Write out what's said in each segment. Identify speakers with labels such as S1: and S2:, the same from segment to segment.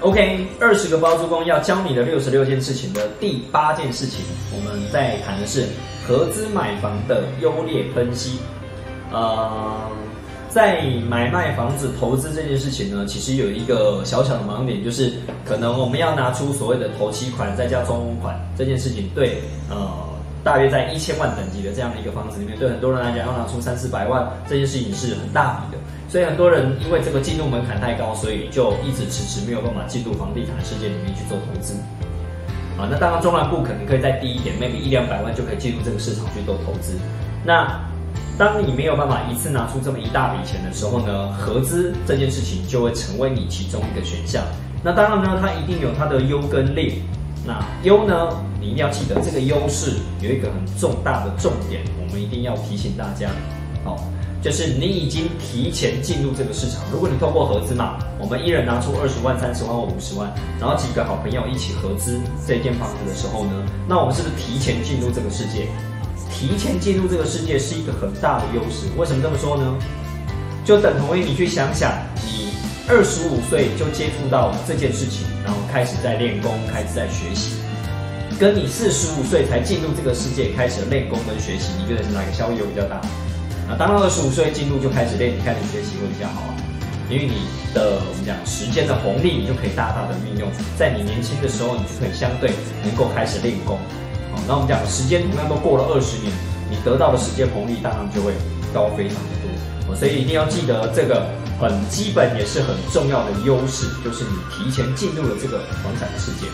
S1: OK，二十个包租公要教你的六十六件事情的第八件事情，我们在谈的是合资买房的优劣分析。呃，在买卖房子投资这件事情呢，其实有一个小小的盲点，就是可能我们要拿出所谓的头期款再加装潢款这件事情，对，呃，大约在一千万等级的这样的一个房子里面，对很多人来讲要拿出三四百万这件事情是很大笔的。所以很多人因为这个进入门槛太高，所以就一直迟迟没有办法进入房地产世界里面去做投资。啊，那当然中南部可能可以再低一点，maybe 一两百万就可以进入这个市场去做投资。那当你没有办法一次拿出这么一大笔钱的时候呢，合资这件事情就会成为你其中一个选项。那当然呢，它一定有它的优跟劣。那优呢，你一定要记得这个优势有一个很重大的重点，我们一定要提醒大家。好。就是你已经提前进入这个市场。如果你透过合资嘛，我们一人拿出二十万、三十万或五十万，然后几个好朋友一起合资这间房子的时候呢，那我们是不是提前进入这个世界？提前进入这个世界是一个很大的优势。为什么这么说呢？就等同于你去想想，你二十五岁就接触到这件事情，然后开始在练功，开始在学习，跟你四十五岁才进入这个世界开始练功跟学习，你觉得是哪个效益比较大？啊，当二十五岁进入就开始练，开始学习会比较好啊，因为你的我们讲时间的红利，你就可以大大的运用，在你年轻的时候，你就可以相对能够开始练功。好，那我们讲时间同样都过了二十年，你得到的时间红利当然就会高非常多。所以一定要记得这个很基本也是很重要的优势，就是你提前进入了这个房产的世界。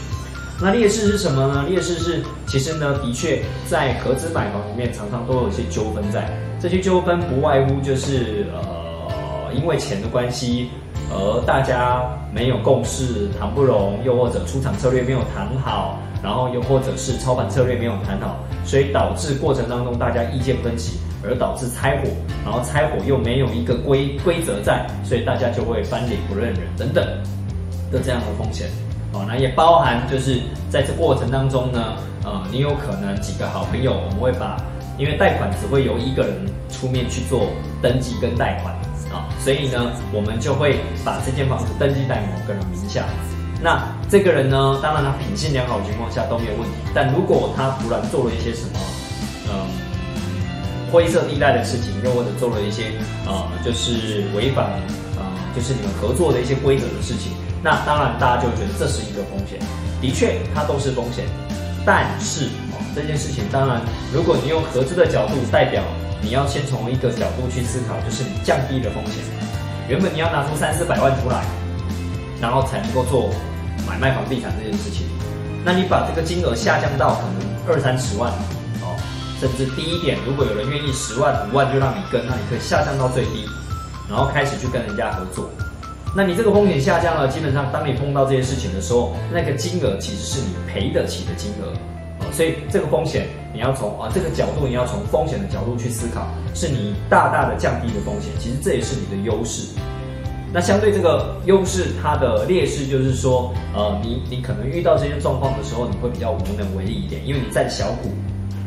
S1: 那劣势是什么呢？劣势是其实呢，的确在合资买房里面常常都有一些纠纷在。这些纠纷不外乎就是呃，因为钱的关系，而大家没有共识，谈不拢，又或者出场策略没有谈好，然后又或者是操盘策略没有谈好，所以导致过程当中大家意见分歧，而导致拆伙，然后拆伙又没有一个规规则在，所以大家就会翻脸不认人等等的这样的风险。哦，那也包含就是在这过程当中呢，呃，你有可能几个好朋友，我们会把。因为贷款只会由一个人出面去做登记跟贷款啊，所以呢，我们就会把这间房子登记在某个人名下。那这个人呢，当然他品性良好的情况下都没有问题。但如果他突然做了一些什么，嗯，灰色地带的事情，又或者做了一些呃，就是违反呃，就是你们合作的一些规则的事情，那当然大家就觉得这是一个风险。的确，它都是风险，但是。这件事情，当然，如果你用合资的角度代表，你要先从一个角度去思考，就是你降低了风险。原本你要拿出三四百万出来，然后才能够做买卖房地产这件事情，那你把这个金额下降到可能二三十万，甚至低一点，如果有人愿意十万、五万就让你跟，那你可以下降到最低，然后开始去跟人家合作。那你这个风险下降了，基本上当你碰到这些事情的时候，那个金额其实是你赔得起的金额。所以这个风险，你要从啊这个角度，你要从风险的角度去思考，是你大大的降低的风险。其实这也是你的优势。那相对这个优势，它的劣势就是说，呃，你你可能遇到这些状况的时候，你会比较无能为力一点，因为你在小股，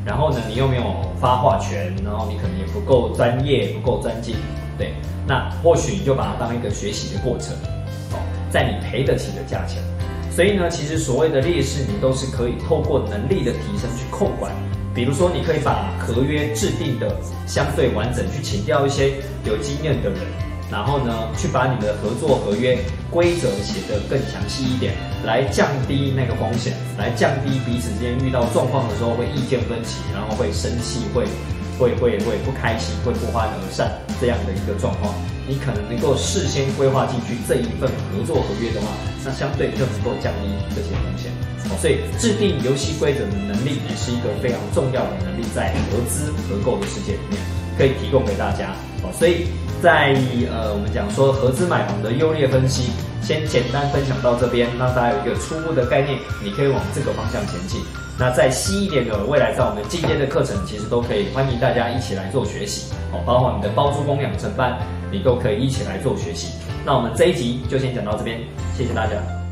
S1: 然后呢，你又没有发话权，然后你可能也不够专业，不够专精，对。那或许你就把它当一个学习的过程，哦，在你赔得起的价钱。所以呢，其实所谓的劣势，你都是可以透过能力的提升去控管。比如说，你可以把合约制定的相对完整，去请调一些有经验的人，然后呢，去把你的合作合约规则写得更详细一点，来降低那个风险，来降低彼此之间遇到状况的时候会意见分歧，然后会生气，会会会会不开心，会不欢而散这样的一个状况。你可能能够事先规划进去这一份合作合约的话，那相对就能够降低这些风险。所以制定游戏规则的能力也是一个非常重要的能力，在合资合购的世界里面可以提供给大家。哦，所以在呃我们讲说合资买房的优劣分析，先简单分享到这边，让大家有一个初步的概念，你可以往这个方向前进。那再细一点的，未来在我们进阶的课程，其实都可以欢迎大家一起来做学习。哦，包括你的包租公养成班。你都可以一起来做学习。那我们这一集就先讲到这边，谢谢大家。